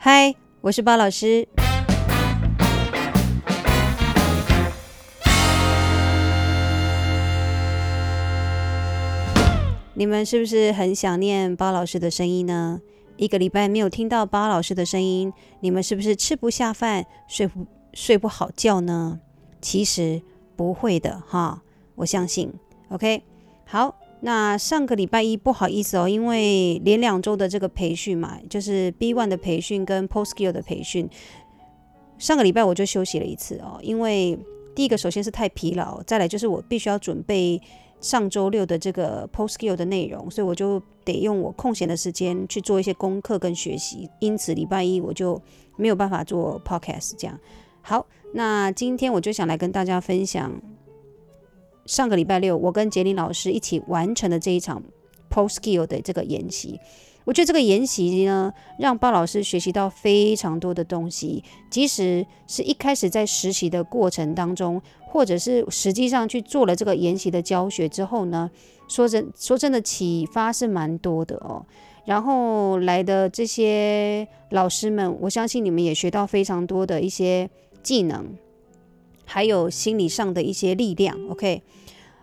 嗨，我是包老师。你们是不是很想念包老师的声音呢？一个礼拜没有听到包老师的声音，你们是不是吃不下饭、睡不睡不好觉呢？其实不会的哈，我相信。OK，好。那上个礼拜一不好意思哦，因为连两周的这个培训嘛，就是 B1 的培训跟 Post Skill 的培训，上个礼拜我就休息了一次哦。因为第一个首先是太疲劳，再来就是我必须要准备上周六的这个 Post Skill 的内容，所以我就得用我空闲的时间去做一些功课跟学习，因此礼拜一我就没有办法做 Podcast 这样。好，那今天我就想来跟大家分享。上个礼拜六，我跟杰林老师一起完成了这一场 Post Skill 的这个研习。我觉得这个研习呢，让巴老师学习到非常多的东西。即使是一开始在实习的过程当中，或者是实际上去做了这个研习的教学之后呢，说真说真的，启发是蛮多的哦。然后来的这些老师们，我相信你们也学到非常多的一些技能。还有心理上的一些力量，OK，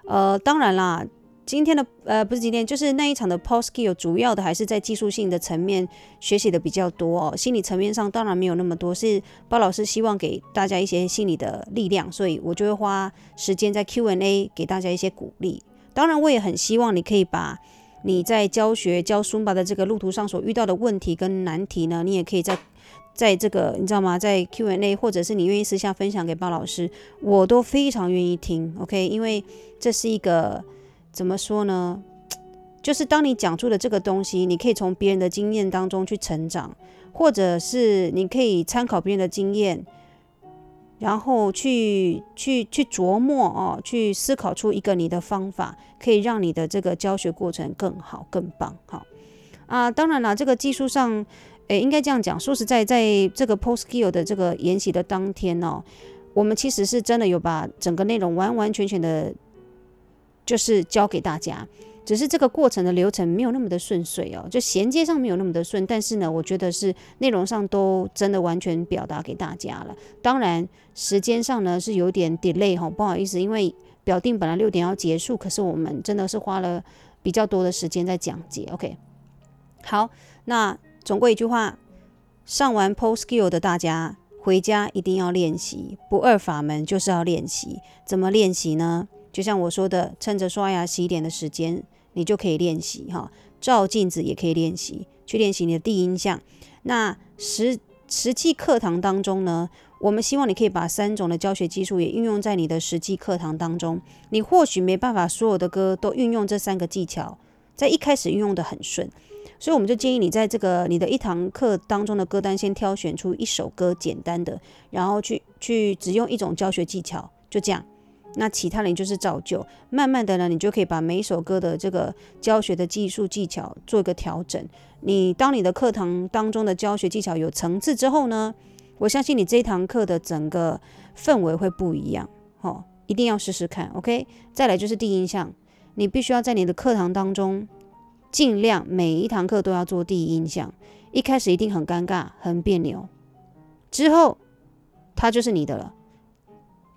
呃，当然啦，今天的呃不是今天，就是那一场的 Post Skill，主要的还是在技术性的层面学习的比较多哦，心理层面上当然没有那么多，是包老师希望给大家一些心理的力量，所以我就会花时间在 Q&A 给大家一些鼓励。当然，我也很希望你可以把你在教学教 Sumba 的这个路途上所遇到的问题跟难题呢，你也可以在。在这个你知道吗？在 Q&A 或者是你愿意私下分享给鲍老师，我都非常愿意听。OK，因为这是一个怎么说呢？就是当你讲出的这个东西，你可以从别人的经验当中去成长，或者是你可以参考别人的经验，然后去去去琢磨哦，去思考出一个你的方法，可以让你的这个教学过程更好、更棒。好啊，当然了，这个技术上。诶，应该这样讲。说实在，在这个 Post Skill 的这个研习的当天哦，我们其实是真的有把整个内容完完全全的，就是教给大家。只是这个过程的流程没有那么的顺遂哦，就衔接上没有那么的顺。但是呢，我觉得是内容上都真的完全表达给大家了。当然，时间上呢是有点 delay 哈，不好意思，因为表定本来六点要结束，可是我们真的是花了比较多的时间在讲解。OK，好，那。总归一句话，上完 Post Skill 的大家回家一定要练习，不二法门就是要练习。怎么练习呢？就像我说的，趁着刷牙洗脸的时间，你就可以练习哈。照镜子也可以练习，去练习你的第一印象。那实实际课堂当中呢，我们希望你可以把三种的教学技术也运用在你的实际课堂当中。你或许没办法所有的歌都运用这三个技巧，在一开始运用得很顺。所以我们就建议你在这个你的一堂课当中的歌单，先挑选出一首歌简单的，然后去去只用一种教学技巧，就这样。那其他人就是照旧，慢慢的呢，你就可以把每一首歌的这个教学的技术技巧做一个调整。你当你的课堂当中的教学技巧有层次之后呢，我相信你这一堂课的整个氛围会不一样。哦，一定要试试看，OK？再来就是第一印象，你必须要在你的课堂当中。尽量每一堂课都要做第一印象，一开始一定很尴尬、很别扭，之后它就是你的了，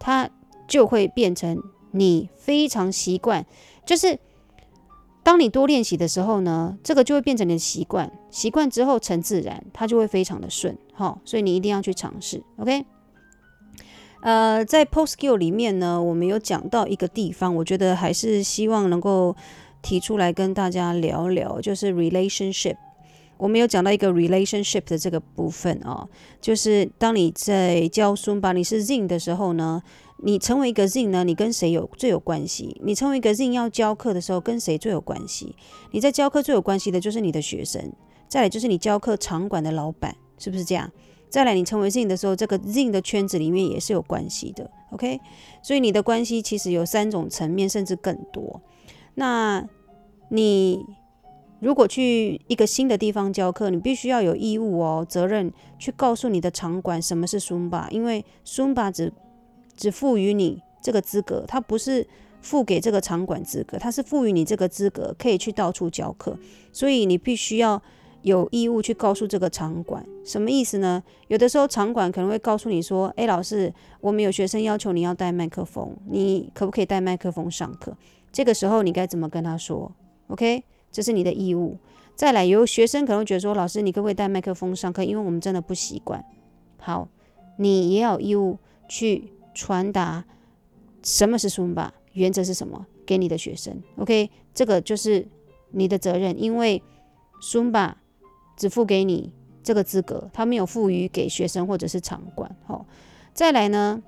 它就会变成你非常习惯。就是当你多练习的时候呢，这个就会变成你的习惯，习惯之后成自然，它就会非常的顺。好，所以你一定要去尝试。OK，呃，在 Post Skill 里面呢，我们有讲到一个地方，我觉得还是希望能够。提出来跟大家聊聊，就是 relationship。我们有讲到一个 relationship 的这个部分啊，就是当你在教书吧你是 Zin 的时候呢，你成为一个 Zin 呢，你跟谁有最有关系？你成为一个 Zin 要教课的时候，跟谁最有关系？你在教课最有关系的就是你的学生，再来就是你教课场馆的老板，是不是这样？再来你成为 Zin 的时候，这个 Zin 的圈子里面也是有关系的，OK？所以你的关系其实有三种层面，甚至更多。那你如果去一个新的地方教课，你必须要有义务哦，责任去告诉你的场馆什么是 Zumba，因为 Zumba 只只赋予你这个资格，它不是付给这个场馆资格，它是赋予你这个资格可以去到处教课，所以你必须要有义务去告诉这个场馆，什么意思呢？有的时候场馆可能会告诉你说：“诶，老师，我们有学生要求你要带麦克风，你可不可以带麦克风上课？”这个时候你该怎么跟他说？OK，这是你的义务。再来，有学生可能会觉得说：“老师，你可不可以带麦克风上课？因为我们真的不习惯。”好，你也有义务去传达什么是 Zumba，原则是什么，给你的学生。OK，这个就是你的责任，因为 Zumba。只付给你这个资格，他没有赋予给学生或者是场馆。好，再来呢，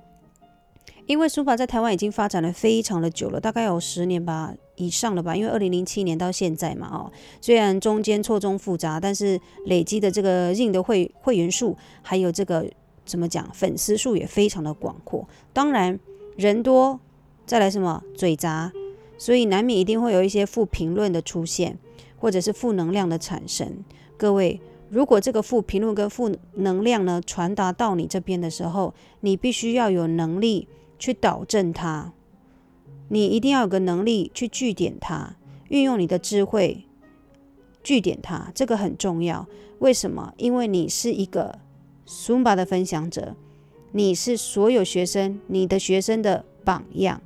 因为 Zumba 在台湾已经发展了非常的久了，大概有十年吧以上了吧。因为二零零七年到现在嘛，哦，虽然中间错综复杂，但是累积的这个硬的会会员数，还有这个怎么讲，粉丝数也非常的广阔。当然人多，再来什么嘴杂，所以难免一定会有一些负评论的出现，或者是负能量的产生。各位，如果这个负评论跟负能量呢传达到你这边的时候，你必须要有能力去导正它，你一定要有个能力去据点它，运用你的智慧据点它，这个很重要。为什么？因为你是一个 Zumba 的分享者，你是所有学生你的学生的榜样，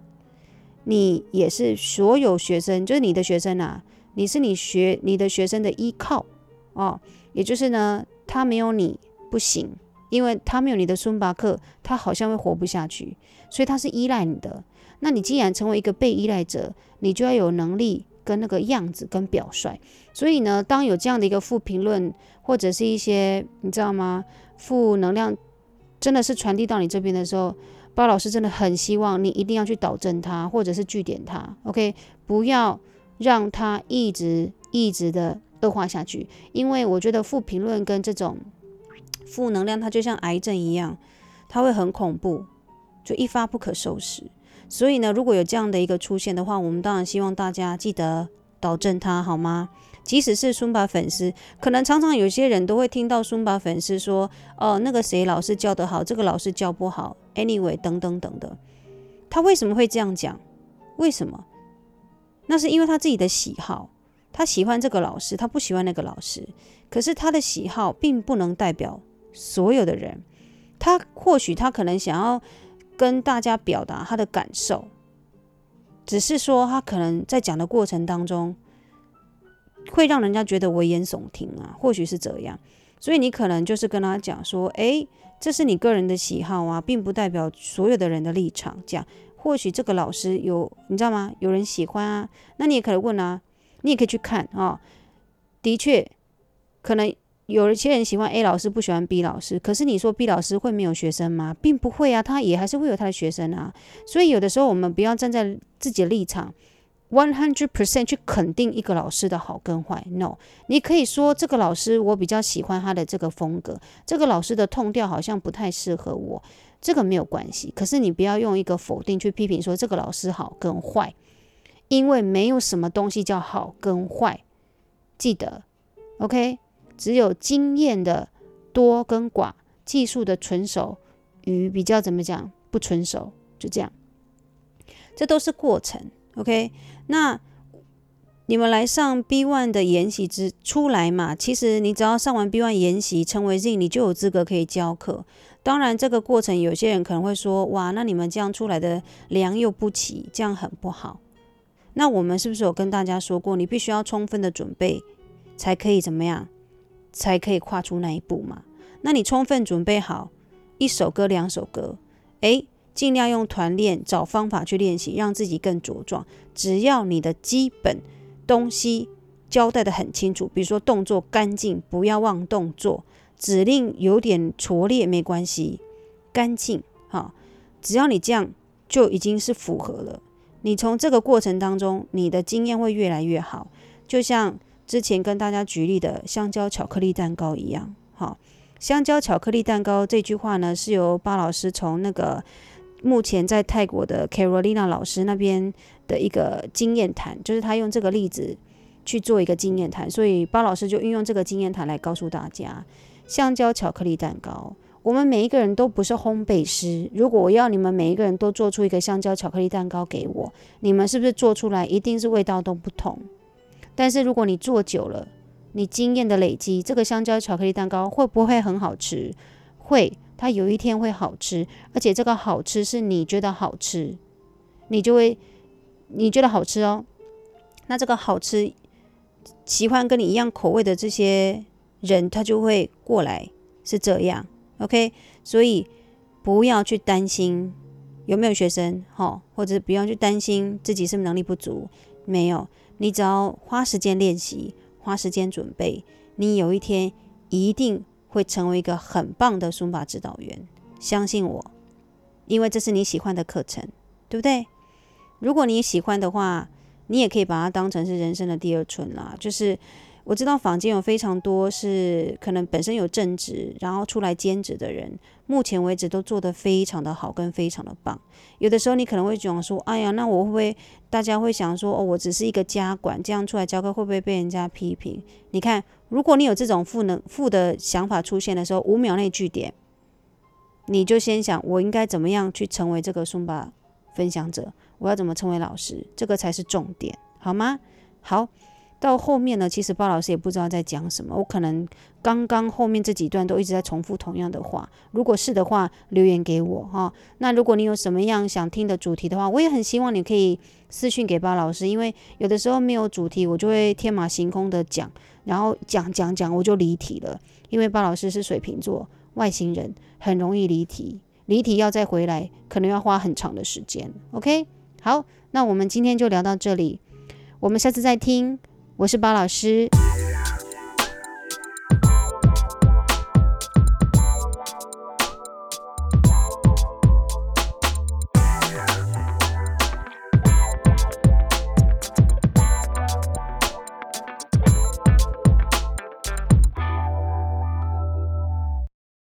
你也是所有学生，就是你的学生啊，你是你学你的学生的依靠。哦，也就是呢，他没有你不行，因为他没有你的孙巴克，他好像会活不下去，所以他是依赖你的。那你既然成为一个被依赖者，你就要有能力跟那个样子跟表率。所以呢，当有这样的一个负评论或者是一些你知道吗，负能量真的是传递到你这边的时候，包老师真的很希望你一定要去导正他，或者是据点他，OK，不要让他一直一直的。恶化下去，因为我觉得负评论跟这种负能量，它就像癌症一样，它会很恐怖，就一发不可收拾。所以呢，如果有这样的一个出现的话，我们当然希望大家记得导正它，好吗？即使是 Zumba 粉丝，可能常常有些人都会听到 Zumba 粉丝说：“哦，那个谁老师教得好，这个老师教不好。”Anyway，等等等的，他为什么会这样讲？为什么？那是因为他自己的喜好。他喜欢这个老师，他不喜欢那个老师。可是他的喜好并不能代表所有的人。他或许他可能想要跟大家表达他的感受，只是说他可能在讲的过程当中会让人家觉得危言耸听啊，或许是这样。所以你可能就是跟他讲说：“诶，这是你个人的喜好啊，并不代表所有的人的立场。”这样，或许这个老师有你知道吗？有人喜欢啊，那你也可以问啊。你也可以去看啊、的确，可能有一些人喜欢 A 老师，不喜欢 B 老师。可是你说 B 老师会没有学生吗？并不会啊，他也还是会有他的学生啊。所以有的时候我们不要站在自己的立场，one hundred percent 去肯定一个老师的好跟坏。No，你可以说这个老师我比较喜欢他的这个风格，这个老师的痛调好像不太适合我，这个没有关系。可是你不要用一个否定去批评说这个老师好跟坏。因为没有什么东西叫好跟坏，记得，OK，只有经验的多跟寡，技术的纯熟与比较怎么讲不纯熟，就这样，这都是过程，OK。那你们来上 B One 的研习之出来嘛？其实你只要上完 B One 研习，成为 Z，你就有资格可以教课。当然，这个过程有些人可能会说，哇，那你们这样出来的良莠不齐，这样很不好。那我们是不是有跟大家说过，你必须要充分的准备，才可以怎么样，才可以跨出那一步嘛？那你充分准备好，一首歌、两首歌，诶，尽量用团练，找方法去练习，让自己更茁壮。只要你的基本东西交代得很清楚，比如说动作干净，不要忘动作，指令有点拙劣没关系，干净，哈，只要你这样就已经是符合了。你从这个过程当中，你的经验会越来越好，就像之前跟大家举例的香蕉巧克力蛋糕一样。好，香蕉巧克力蛋糕这句话呢，是由巴老师从那个目前在泰国的 Carolina 老师那边的一个经验谈，就是他用这个例子去做一个经验谈，所以巴老师就运用这个经验谈来告诉大家，香蕉巧克力蛋糕。我们每一个人都不是烘焙师。如果我要你们每一个人都做出一个香蕉巧克力蛋糕给我，你们是不是做出来一定是味道都不同？但是如果你做久了，你经验的累积，这个香蕉巧克力蛋糕会不会很好吃？会，它有一天会好吃，而且这个好吃是你觉得好吃，你就会你觉得好吃哦。那这个好吃，喜欢跟你一样口味的这些人，他就会过来，是这样。OK，所以不要去担心有没有学生，好，或者不要去担心自己是不是能力不足，没有，你只要花时间练习，花时间准备，你有一天一定会成为一个很棒的书法指导员，相信我，因为这是你喜欢的课程，对不对？如果你喜欢的话，你也可以把它当成是人生的第二春啦，就是。我知道坊间有非常多是可能本身有正职，然后出来兼职的人，目前为止都做得非常的好，跟非常的棒。有的时候你可能会讲说，哎呀，那我会不会？大家会想说，哦，我只是一个家管，这样出来教课会不会被人家批评？你看，如果你有这种负能负的想法出现的时候，五秒内句点，你就先想，我应该怎么样去成为这个松巴分享者？我要怎么成为老师？这个才是重点，好吗？好。到后面呢，其实巴老师也不知道在讲什么。我可能刚刚后面这几段都一直在重复同样的话。如果是的话，留言给我哈。那如果你有什么样想听的主题的话，我也很希望你可以私讯给巴老师，因为有的时候没有主题，我就会天马行空的讲，然后讲讲讲，我就离题了。因为巴老师是水瓶座外星人，很容易离题，离题要再回来，可能要花很长的时间。OK，好，那我们今天就聊到这里，我们下次再听。我是包老师。